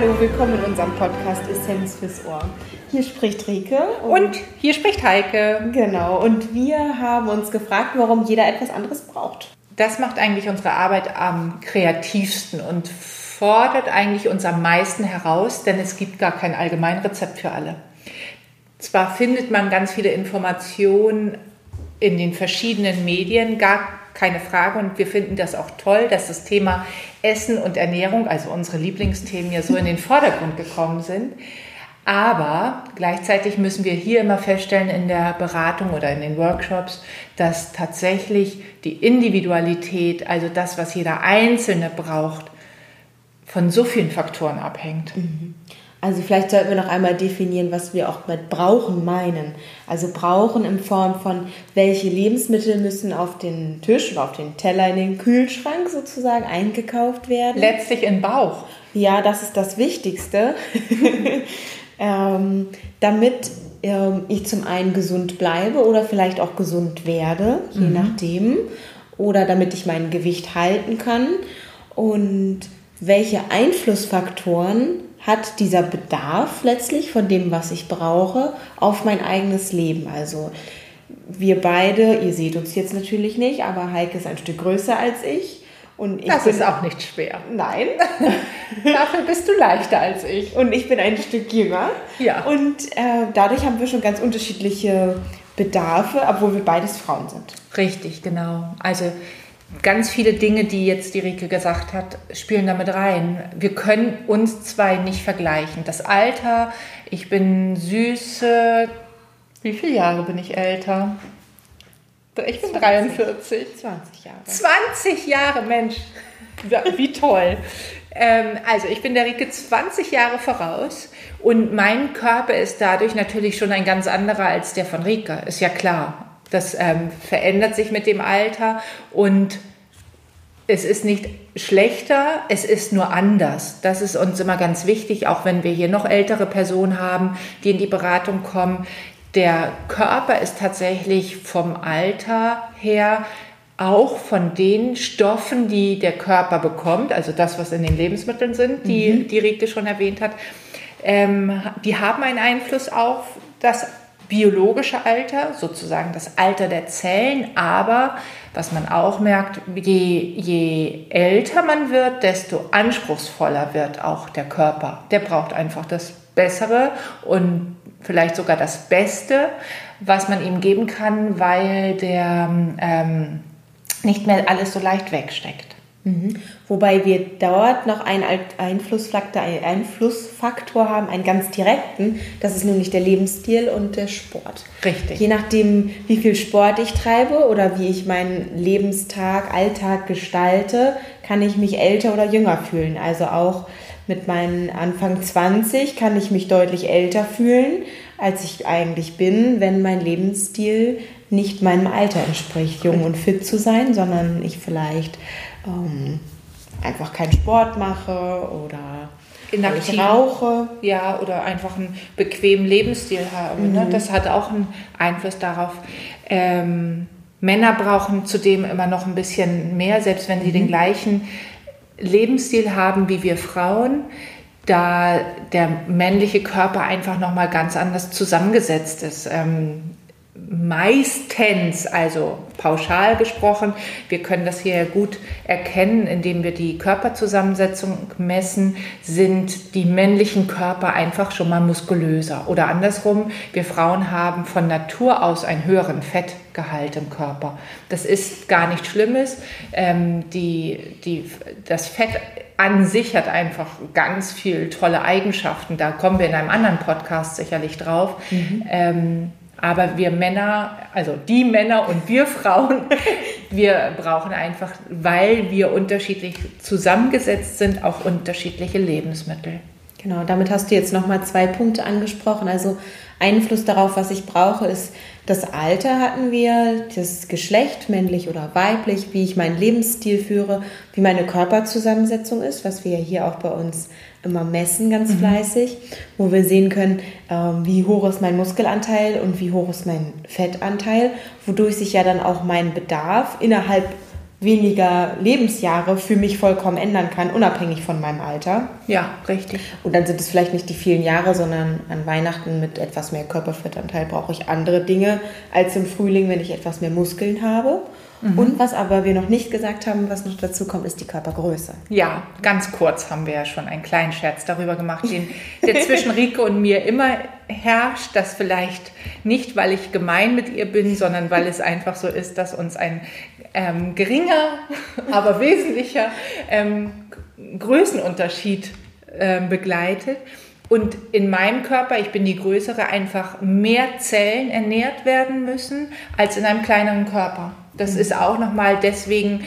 hallo, willkommen in unserem Podcast Essenz fürs Ohr. Hier spricht Rike und, und hier spricht Heike. Genau, und wir haben uns gefragt, warum jeder etwas anderes braucht. Das macht eigentlich unsere Arbeit am kreativsten und fordert eigentlich uns am meisten heraus, denn es gibt gar kein Allgemeinrezept für alle. Zwar findet man ganz viele Informationen in den verschiedenen Medien, gar keine Frage. Und wir finden das auch toll, dass das Thema Essen und Ernährung, also unsere Lieblingsthemen, ja so in den Vordergrund gekommen sind. Aber gleichzeitig müssen wir hier immer feststellen in der Beratung oder in den Workshops, dass tatsächlich die Individualität, also das, was jeder Einzelne braucht, von so vielen Faktoren abhängt. Mhm. Also vielleicht sollten wir noch einmal definieren, was wir auch mit brauchen meinen. Also brauchen in Form von, welche Lebensmittel müssen auf den Tisch oder auf den Teller in den Kühlschrank sozusagen eingekauft werden. Letztlich in Bauch. Ja, das ist das Wichtigste. ähm, damit ähm, ich zum einen gesund bleibe oder vielleicht auch gesund werde, je mhm. nachdem. Oder damit ich mein Gewicht halten kann. Und welche Einflussfaktoren hat dieser Bedarf letztlich von dem, was ich brauche, auf mein eigenes Leben. Also wir beide, ihr seht uns jetzt natürlich nicht, aber Heike ist ein Stück größer als ich. Und ich das bin, ist auch nicht schwer. Nein. Dafür bist du leichter als ich. Und ich bin ein Stück jünger. Ja. Und äh, dadurch haben wir schon ganz unterschiedliche Bedarfe, obwohl wir beides Frauen sind. Richtig, genau. Also ganz viele Dinge, die jetzt die Rike gesagt hat, spielen damit rein. Wir können uns zwei nicht vergleichen. Das Alter, ich bin süße, wie viele Jahre bin ich älter? Ich bin 20, 43. 20 Jahre. 20 Jahre, Mensch. Wie toll. Ähm, also ich bin der Rike 20 Jahre voraus und mein Körper ist dadurch natürlich schon ein ganz anderer als der von Rike, ist ja klar. Das ähm, verändert sich mit dem Alter und es ist nicht schlechter, es ist nur anders. Das ist uns immer ganz wichtig, auch wenn wir hier noch ältere Personen haben, die in die Beratung kommen. Der Körper ist tatsächlich vom Alter her auch von den Stoffen, die der Körper bekommt, also das, was in den Lebensmitteln sind, die, mhm. die Rike schon erwähnt hat, ähm, die haben einen Einfluss auf das biologische Alter, sozusagen das Alter der Zellen, aber was man auch merkt, je, je älter man wird, desto anspruchsvoller wird auch der Körper. Der braucht einfach das Bessere und vielleicht sogar das Beste, was man ihm geben kann, weil der ähm, nicht mehr alles so leicht wegsteckt. Mhm. Wobei wir dort noch einen Einflussfaktor, einen Einflussfaktor haben, einen ganz direkten. Das ist nämlich der Lebensstil und der Sport. Richtig. Je nachdem, wie viel Sport ich treibe oder wie ich meinen Lebenstag, Alltag gestalte, kann ich mich älter oder jünger fühlen. Also auch mit meinen Anfang 20 kann ich mich deutlich älter fühlen, als ich eigentlich bin, wenn mein Lebensstil nicht meinem Alter entspricht, jung und fit zu sein, sondern ich vielleicht ähm, einfach keinen Sport mache oder Inaktiv, rauche. Ja, oder einfach einen bequemen Lebensstil habe. Ne? Mhm. Ne? Das hat auch einen Einfluss darauf. Ähm, Männer brauchen zudem immer noch ein bisschen mehr, selbst wenn sie mhm. den gleichen Lebensstil haben wie wir Frauen, da der männliche Körper einfach noch mal ganz anders zusammengesetzt ist. Ähm, meistens, also pauschal gesprochen, wir können das hier gut erkennen, indem wir die Körperzusammensetzung messen, sind die männlichen Körper einfach schon mal muskulöser. Oder andersrum, wir Frauen haben von Natur aus einen höheren Fettgehalt im Körper. Das ist gar nichts Schlimmes. Ähm, die, die, das Fett an sich hat einfach ganz viele tolle Eigenschaften. Da kommen wir in einem anderen Podcast sicherlich drauf. Mhm. Ähm, aber wir Männer, also die Männer und wir Frauen, wir brauchen einfach, weil wir unterschiedlich zusammengesetzt sind, auch unterschiedliche Lebensmittel. Genau, damit hast du jetzt nochmal zwei Punkte angesprochen. Also Einfluss darauf, was ich brauche, ist das Alter hatten wir, das Geschlecht, männlich oder weiblich, wie ich meinen Lebensstil führe, wie meine Körperzusammensetzung ist, was wir ja hier auch bei uns immer messen, ganz mhm. fleißig, wo wir sehen können, ähm, wie hoch ist mein Muskelanteil und wie hoch ist mein Fettanteil, wodurch sich ja dann auch mein Bedarf innerhalb weniger Lebensjahre für mich vollkommen ändern kann, unabhängig von meinem Alter. Ja, richtig. Und dann sind es vielleicht nicht die vielen Jahre, sondern an Weihnachten mit etwas mehr Körperfettanteil brauche ich andere Dinge als im Frühling, wenn ich etwas mehr Muskeln habe. Mhm. Und was aber wir noch nicht gesagt haben, was noch dazu kommt, ist die Körpergröße. Ja, ganz kurz haben wir ja schon einen kleinen Scherz darüber gemacht, den, der zwischen Rike und mir immer herrscht. Das vielleicht nicht, weil ich gemein mit ihr bin, sondern weil es einfach so ist, dass uns ein ähm, geringer, aber wesentlicher ähm, Größenunterschied ähm, begleitet. Und in meinem Körper, ich bin die größere, einfach mehr Zellen ernährt werden müssen als in einem kleineren Körper. Das mhm. ist auch nochmal deswegen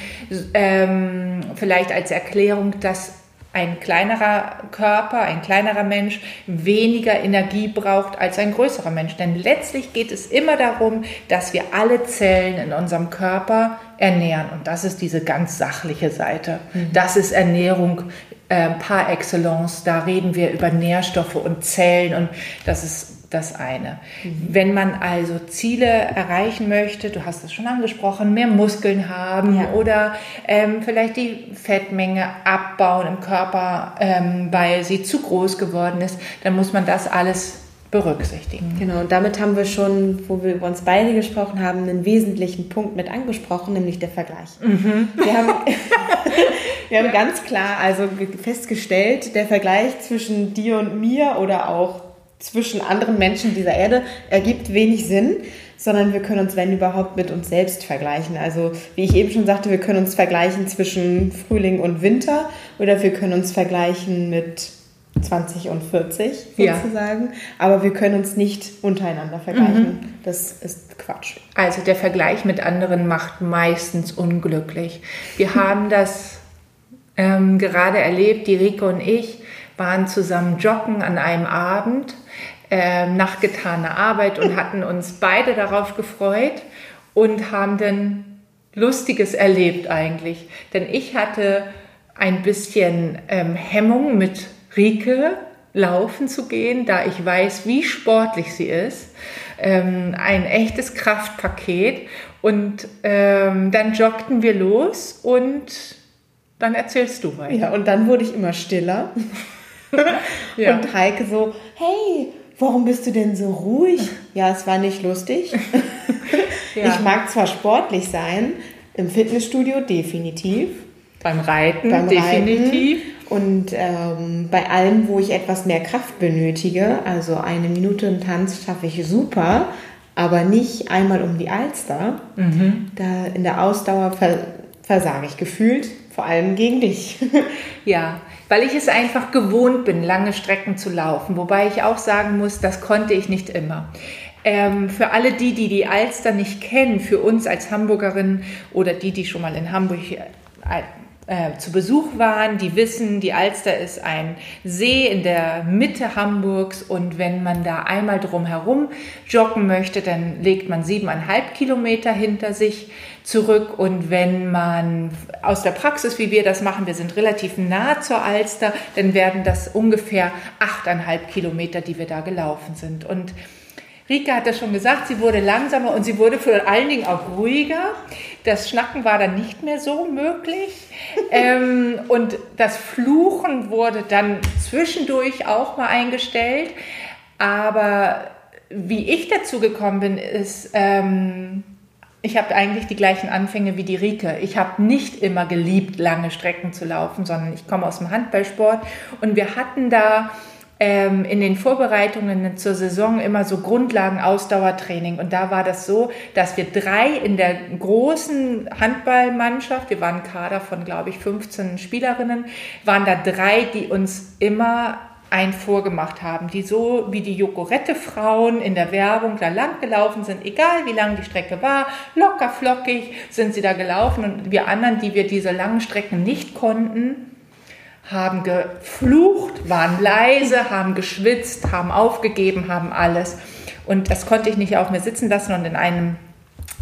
ähm, vielleicht als Erklärung, dass ein kleinerer Körper, ein kleinerer Mensch weniger Energie braucht als ein größerer Mensch. Denn letztlich geht es immer darum, dass wir alle Zellen in unserem Körper ernähren. Und das ist diese ganz sachliche Seite. Mhm. Das ist Ernährung äh, par excellence. Da reden wir über Nährstoffe und Zellen und das ist das eine. Mhm. Wenn man also Ziele erreichen möchte, du hast es schon angesprochen, mehr Muskeln haben ja. oder ähm, vielleicht die Fettmenge abbauen im Körper, ähm, weil sie zu groß geworden ist, dann muss man das alles berücksichtigen. Genau, und damit haben wir schon, wo wir über uns beide gesprochen haben, einen wesentlichen Punkt mit angesprochen, nämlich der Vergleich. Mhm. Wir haben, wir haben ganz klar also festgestellt, der Vergleich zwischen dir und mir oder auch zwischen anderen Menschen dieser Erde ergibt wenig Sinn, sondern wir können uns, wenn überhaupt, mit uns selbst vergleichen. Also wie ich eben schon sagte, wir können uns vergleichen zwischen Frühling und Winter oder wir können uns vergleichen mit 20 und 40 sozusagen, ja. aber wir können uns nicht untereinander vergleichen. Mhm. Das ist Quatsch. Also der Vergleich mit anderen macht meistens unglücklich. Wir haben das ähm, gerade erlebt, die Rike und ich waren zusammen joggen an einem Abend äh, nach getaner Arbeit und hatten uns beide darauf gefreut und haben dann Lustiges erlebt eigentlich. Denn ich hatte ein bisschen ähm, Hemmung mit Rike laufen zu gehen, da ich weiß, wie sportlich sie ist. Ähm, ein echtes Kraftpaket. Und ähm, dann joggten wir los und dann erzählst du weiter. Ja, und dann wurde ich immer stiller. ja. Und Heike so, hey, warum bist du denn so ruhig? Ja, es war nicht lustig. ja. Ich mag zwar sportlich sein, im Fitnessstudio definitiv. Beim Reiten beim definitiv. Reiten. Und ähm, bei allem, wo ich etwas mehr Kraft benötige, also eine Minute im Tanz schaffe ich super, aber nicht einmal um die Alster. Mhm. Da in der Ausdauer versage ich gefühlt, vor allem gegen dich. ja, weil ich es einfach gewohnt bin, lange Strecken zu laufen. Wobei ich auch sagen muss, das konnte ich nicht immer. Ähm, für alle die, die die Alster nicht kennen, für uns als Hamburgerinnen oder die, die schon mal in Hamburg äh, zu Besuch waren, die wissen, die Alster ist ein See in der Mitte Hamburgs und wenn man da einmal drumherum joggen möchte, dann legt man siebeneinhalb Kilometer hinter sich zurück und wenn man aus der Praxis, wie wir das machen, wir sind relativ nah zur Alster, dann werden das ungefähr achteinhalb Kilometer, die wir da gelaufen sind. Und Rika hat das schon gesagt, sie wurde langsamer und sie wurde vor allen Dingen auch ruhiger. Das Schnacken war dann nicht mehr so möglich. ähm, und das Fluchen wurde dann zwischendurch auch mal eingestellt. Aber wie ich dazu gekommen bin, ist, ähm, ich habe eigentlich die gleichen Anfänge wie die Rike. Ich habe nicht immer geliebt, lange Strecken zu laufen, sondern ich komme aus dem Handballsport. Und wir hatten da ähm, in den Vorbereitungen zur Saison immer so Grundlagen-Ausdauertraining. Und da war das so, dass wir drei in der großen Handballmannschaft, wir waren Kader von, glaube ich, 15 Spielerinnen, waren da drei, die uns immer ein vorgemacht haben, die so wie die Jokorette-Frauen in der Werbung da lang gelaufen sind, egal wie lang die Strecke war, locker flockig sind sie da gelaufen und wir anderen, die wir diese langen Strecken nicht konnten, haben geflucht, waren leise, haben geschwitzt, haben aufgegeben, haben alles. Und das konnte ich nicht auf mir sitzen lassen und in einem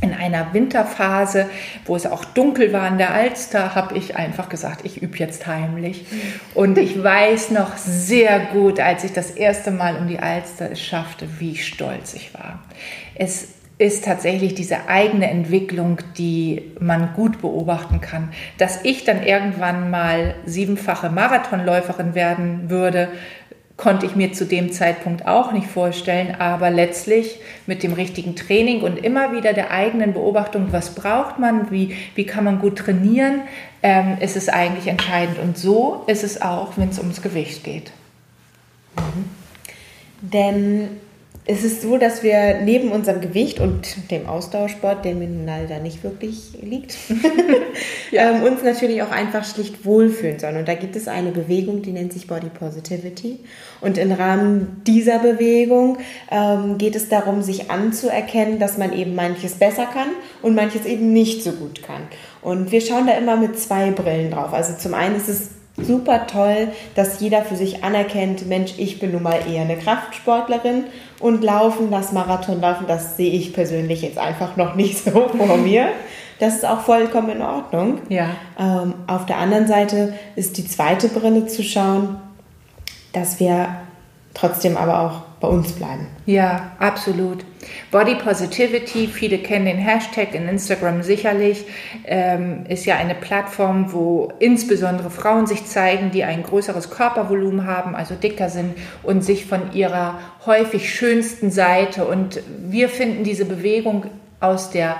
in einer Winterphase, wo es auch dunkel war in der Alster, habe ich einfach gesagt, ich übe jetzt heimlich. Und ich weiß noch sehr gut, als ich das erste Mal um die Alster es schaffte, wie stolz ich war. Es ist tatsächlich diese eigene Entwicklung, die man gut beobachten kann. Dass ich dann irgendwann mal siebenfache Marathonläuferin werden würde, konnte ich mir zu dem Zeitpunkt auch nicht vorstellen, aber letztlich mit dem richtigen Training und immer wieder der eigenen Beobachtung, was braucht man, wie, wie kann man gut trainieren, ähm, ist es eigentlich entscheidend. Und so ist es auch, wenn es ums Gewicht geht. Mhm. Denn es ist so, dass wir neben unserem Gewicht und dem Ausdauersport, der mir leider nicht wirklich liegt, ja. ähm, uns natürlich auch einfach schlicht wohlfühlen sollen. Und da gibt es eine Bewegung, die nennt sich Body Positivity. Und im Rahmen dieser Bewegung ähm, geht es darum, sich anzuerkennen, dass man eben manches besser kann und manches eben nicht so gut kann. Und wir schauen da immer mit zwei Brillen drauf. Also zum einen ist es super toll, dass jeder für sich anerkennt, Mensch, ich bin nun mal eher eine Kraftsportlerin und laufen, das Marathonlaufen, das sehe ich persönlich jetzt einfach noch nicht so vor mir. Das ist auch vollkommen in Ordnung. Ja. Ähm, auf der anderen Seite ist die zweite Brille zu schauen, dass wir trotzdem aber auch bei uns bleiben. Ja, absolut. Body Positivity, viele kennen den Hashtag in Instagram sicherlich, ähm, ist ja eine Plattform, wo insbesondere Frauen sich zeigen, die ein größeres Körpervolumen haben, also dicker sind und sich von ihrer häufig schönsten Seite. Und wir finden diese Bewegung aus der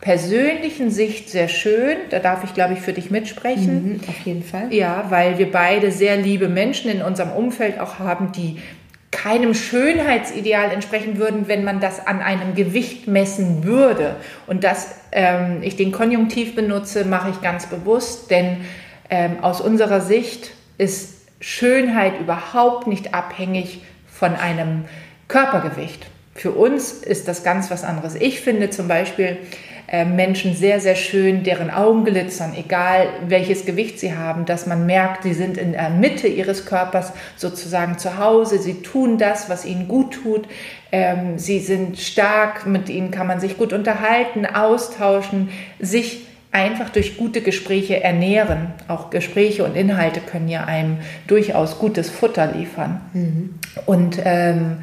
persönlichen Sicht sehr schön. Da darf ich, glaube ich, für dich mitsprechen. Mhm, auf jeden Fall. Ja, weil wir beide sehr liebe Menschen in unserem Umfeld auch haben, die keinem Schönheitsideal entsprechen würden, wenn man das an einem Gewicht messen würde. Und dass ähm, ich den Konjunktiv benutze, mache ich ganz bewusst, denn ähm, aus unserer Sicht ist Schönheit überhaupt nicht abhängig von einem Körpergewicht. Für uns ist das ganz was anderes. Ich finde zum Beispiel, Menschen sehr, sehr schön, deren Augen glitzern, egal welches Gewicht sie haben, dass man merkt, sie sind in der Mitte ihres Körpers sozusagen zu Hause, sie tun das, was ihnen gut tut, ähm, sie sind stark, mit ihnen kann man sich gut unterhalten, austauschen, sich einfach durch gute Gespräche ernähren. Auch Gespräche und Inhalte können ja einem durchaus gutes Futter liefern. Mhm. Und ähm,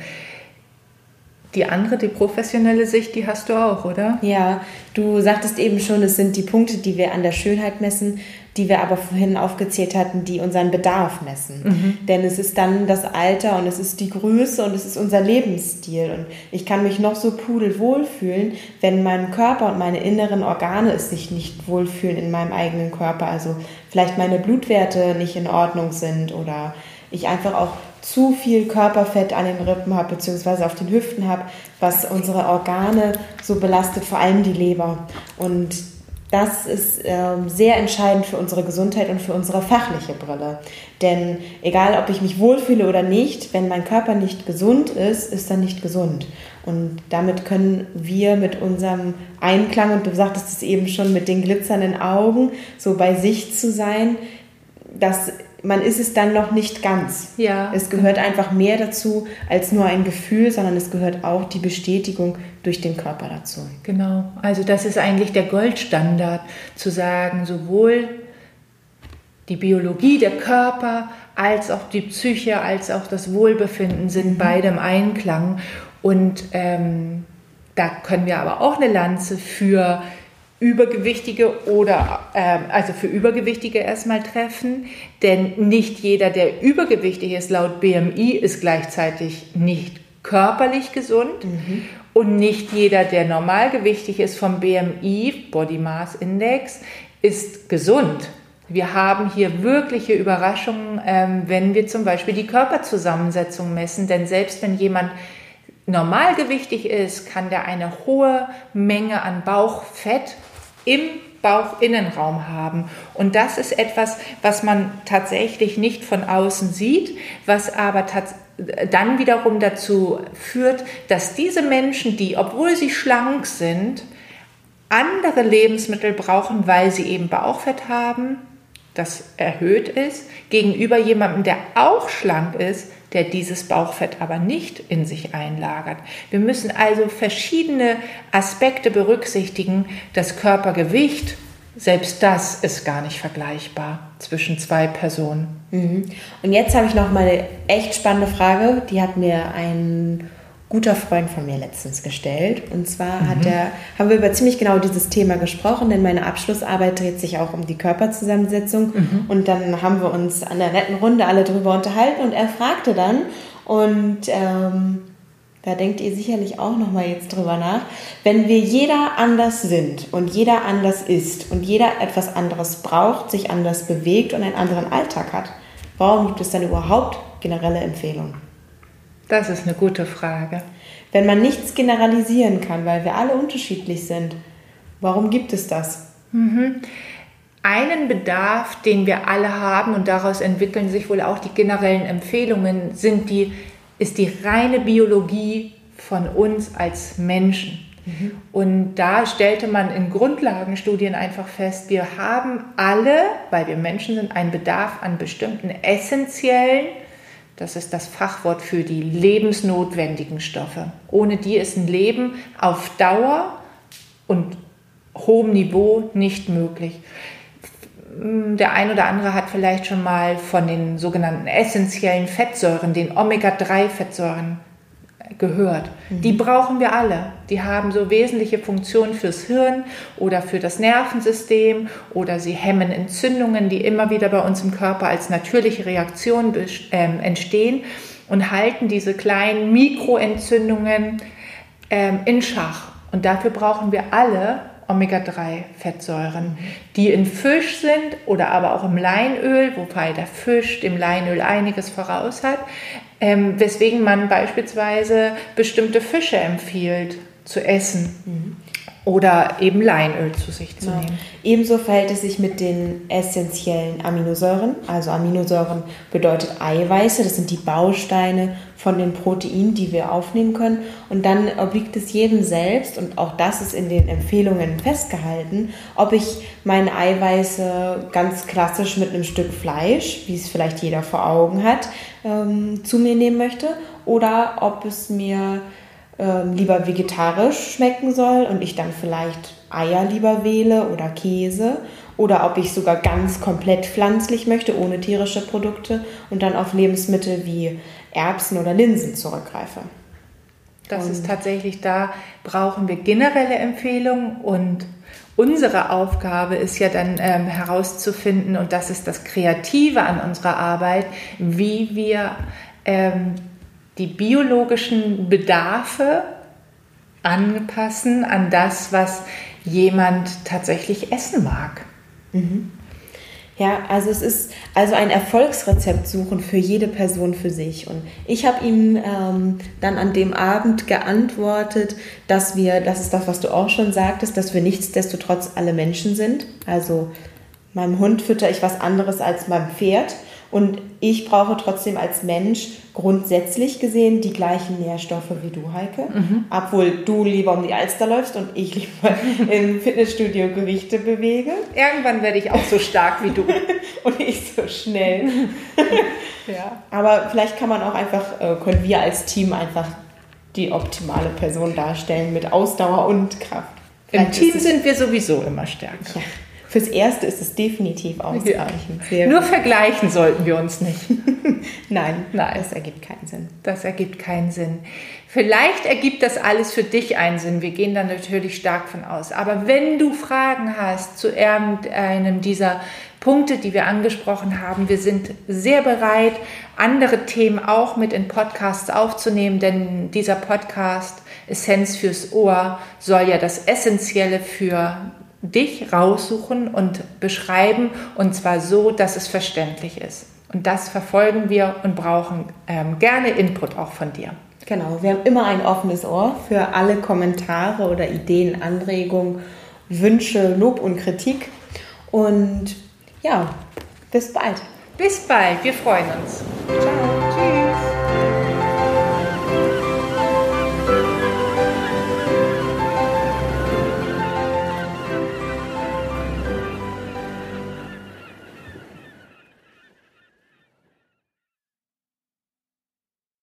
die andere, die professionelle Sicht, die hast du auch, oder? Ja, du sagtest eben schon, es sind die Punkte, die wir an der Schönheit messen, die wir aber vorhin aufgezählt hatten, die unseren Bedarf messen. Mhm. Denn es ist dann das Alter und es ist die Größe und es ist unser Lebensstil. Und ich kann mich noch so pudelwohl fühlen, wenn mein Körper und meine inneren Organe es sich nicht wohlfühlen in meinem eigenen Körper. Also vielleicht meine Blutwerte nicht in Ordnung sind oder ich einfach auch zu viel Körperfett an den Rippen habe, beziehungsweise auf den Hüften habe, was unsere Organe so belastet, vor allem die Leber. Und das ist ähm, sehr entscheidend für unsere Gesundheit und für unsere fachliche Brille. Denn egal, ob ich mich wohlfühle oder nicht, wenn mein Körper nicht gesund ist, ist er nicht gesund. Und damit können wir mit unserem Einklang, und du sagtest es eben schon, mit den glitzernden Augen, so bei sich zu sein, das man ist es dann noch nicht ganz. Ja. Es gehört einfach mehr dazu als nur ein Gefühl, sondern es gehört auch die Bestätigung durch den Körper dazu. Genau. Also das ist eigentlich der Goldstandard, zu sagen, sowohl die Biologie, der Körper, als auch die Psyche, als auch das Wohlbefinden sind mhm. beide im Einklang. Und ähm, da können wir aber auch eine Lanze für Übergewichtige oder äh, also für Übergewichtige erstmal treffen, denn nicht jeder, der übergewichtig ist, laut BMI, ist gleichzeitig nicht körperlich gesund mhm. und nicht jeder, der normalgewichtig ist vom BMI, Body Mass Index, ist gesund. Wir haben hier wirkliche Überraschungen, ähm, wenn wir zum Beispiel die Körperzusammensetzung messen, denn selbst wenn jemand normalgewichtig ist, kann der eine hohe Menge an Bauchfett im Bauchinnenraum haben. Und das ist etwas, was man tatsächlich nicht von außen sieht, was aber dann wiederum dazu führt, dass diese Menschen, die, obwohl sie schlank sind, andere Lebensmittel brauchen, weil sie eben Bauchfett haben, das erhöht ist, gegenüber jemandem, der auch schlank ist, der dieses Bauchfett aber nicht in sich einlagert. Wir müssen also verschiedene Aspekte berücksichtigen. Das Körpergewicht, selbst das ist gar nicht vergleichbar zwischen zwei Personen. Mhm. Und jetzt habe ich noch mal eine echt spannende Frage. Die hat mir ein guter Freund von mir letztens gestellt. Und zwar mhm. hat er, haben wir über ziemlich genau dieses Thema gesprochen, denn meine Abschlussarbeit dreht sich auch um die Körperzusammensetzung. Mhm. Und dann haben wir uns an der netten Runde alle drüber unterhalten und er fragte dann, und ähm, da denkt ihr sicherlich auch noch mal jetzt drüber nach, wenn wir jeder anders sind und jeder anders ist und jeder etwas anderes braucht, sich anders bewegt und einen anderen Alltag hat, warum gibt es dann überhaupt generelle Empfehlungen? Das ist eine gute Frage. Wenn man nichts generalisieren kann, weil wir alle unterschiedlich sind, warum gibt es das? Mhm. Einen Bedarf, den wir alle haben und daraus entwickeln sich wohl auch die generellen Empfehlungen, sind die, ist die reine Biologie von uns als Menschen. Mhm. Und da stellte man in Grundlagenstudien einfach fest, wir haben alle, weil wir Menschen sind, einen Bedarf an bestimmten essentiellen das ist das Fachwort für die lebensnotwendigen Stoffe. Ohne die ist ein Leben auf Dauer und hohem Niveau nicht möglich. Der ein oder andere hat vielleicht schon mal von den sogenannten essentiellen Fettsäuren, den Omega-3-Fettsäuren gehört. Mhm. Die brauchen wir alle. Die haben so wesentliche Funktionen fürs Hirn oder für das Nervensystem oder sie hemmen Entzündungen, die immer wieder bei uns im Körper als natürliche Reaktion äh, entstehen und halten diese kleinen Mikroentzündungen äh, in Schach. Und dafür brauchen wir alle Omega-3-Fettsäuren, die in Fisch sind oder aber auch im Leinöl, wobei der Fisch dem Leinöl einiges voraus hat, ähm, weswegen man beispielsweise bestimmte Fische empfiehlt zu essen. Mhm oder eben Leinöl zu sich zu ja. nehmen. Ebenso verhält es sich mit den essentiellen Aminosäuren. Also Aminosäuren bedeutet Eiweiße, das sind die Bausteine von den Proteinen, die wir aufnehmen können. Und dann obliegt es jedem selbst, und auch das ist in den Empfehlungen festgehalten, ob ich meine Eiweiße ganz klassisch mit einem Stück Fleisch, wie es vielleicht jeder vor Augen hat, ähm, zu mir nehmen möchte, oder ob es mir ähm, lieber vegetarisch schmecken soll und ich dann vielleicht Eier lieber wähle oder Käse oder ob ich sogar ganz komplett pflanzlich möchte, ohne tierische Produkte und dann auf Lebensmittel wie Erbsen oder Linsen zurückgreife. Das und ist tatsächlich da, brauchen wir generelle Empfehlungen und unsere Aufgabe ist ja dann ähm, herauszufinden, und das ist das Kreative an unserer Arbeit, wie wir ähm, die biologischen Bedarfe anpassen an das, was jemand tatsächlich essen mag. Mhm. Ja, also es ist also ein Erfolgsrezept suchen für jede Person für sich. Und ich habe ihm ähm, dann an dem Abend geantwortet, dass wir, das ist das, was du auch schon sagtest, dass wir nichtsdestotrotz alle Menschen sind. Also meinem Hund fütter ich was anderes als meinem Pferd. Und ich brauche trotzdem als Mensch grundsätzlich gesehen die gleichen Nährstoffe wie du, Heike. Mhm. Obwohl du lieber um die Alster läufst und ich lieber im Fitnessstudio Gewichte bewege. Irgendwann werde ich auch so stark wie du. und ich so schnell. ja. Aber vielleicht kann man auch einfach, äh, können wir als Team einfach die optimale Person darstellen mit Ausdauer und Kraft. Im Team sind wir sowieso immer stärker. Ja. Fürs Erste ist es definitiv ausreichend. Ja. Nur vergleichen sollten wir uns nicht. Nein, Nein, das ergibt keinen Sinn. Das ergibt keinen Sinn. Vielleicht ergibt das alles für dich einen Sinn. Wir gehen da natürlich stark von aus. Aber wenn du Fragen hast zu irgendeinem dieser Punkte, die wir angesprochen haben, wir sind sehr bereit, andere Themen auch mit in Podcasts aufzunehmen, denn dieser Podcast Essenz fürs Ohr soll ja das Essentielle für dich raussuchen und beschreiben und zwar so, dass es verständlich ist. Und das verfolgen wir und brauchen ähm, gerne Input auch von dir. Genau, wir haben immer ein offenes Ohr für alle Kommentare oder Ideen, Anregungen, Wünsche, Lob und Kritik. Und ja, bis bald. Bis bald, wir freuen uns. Ciao.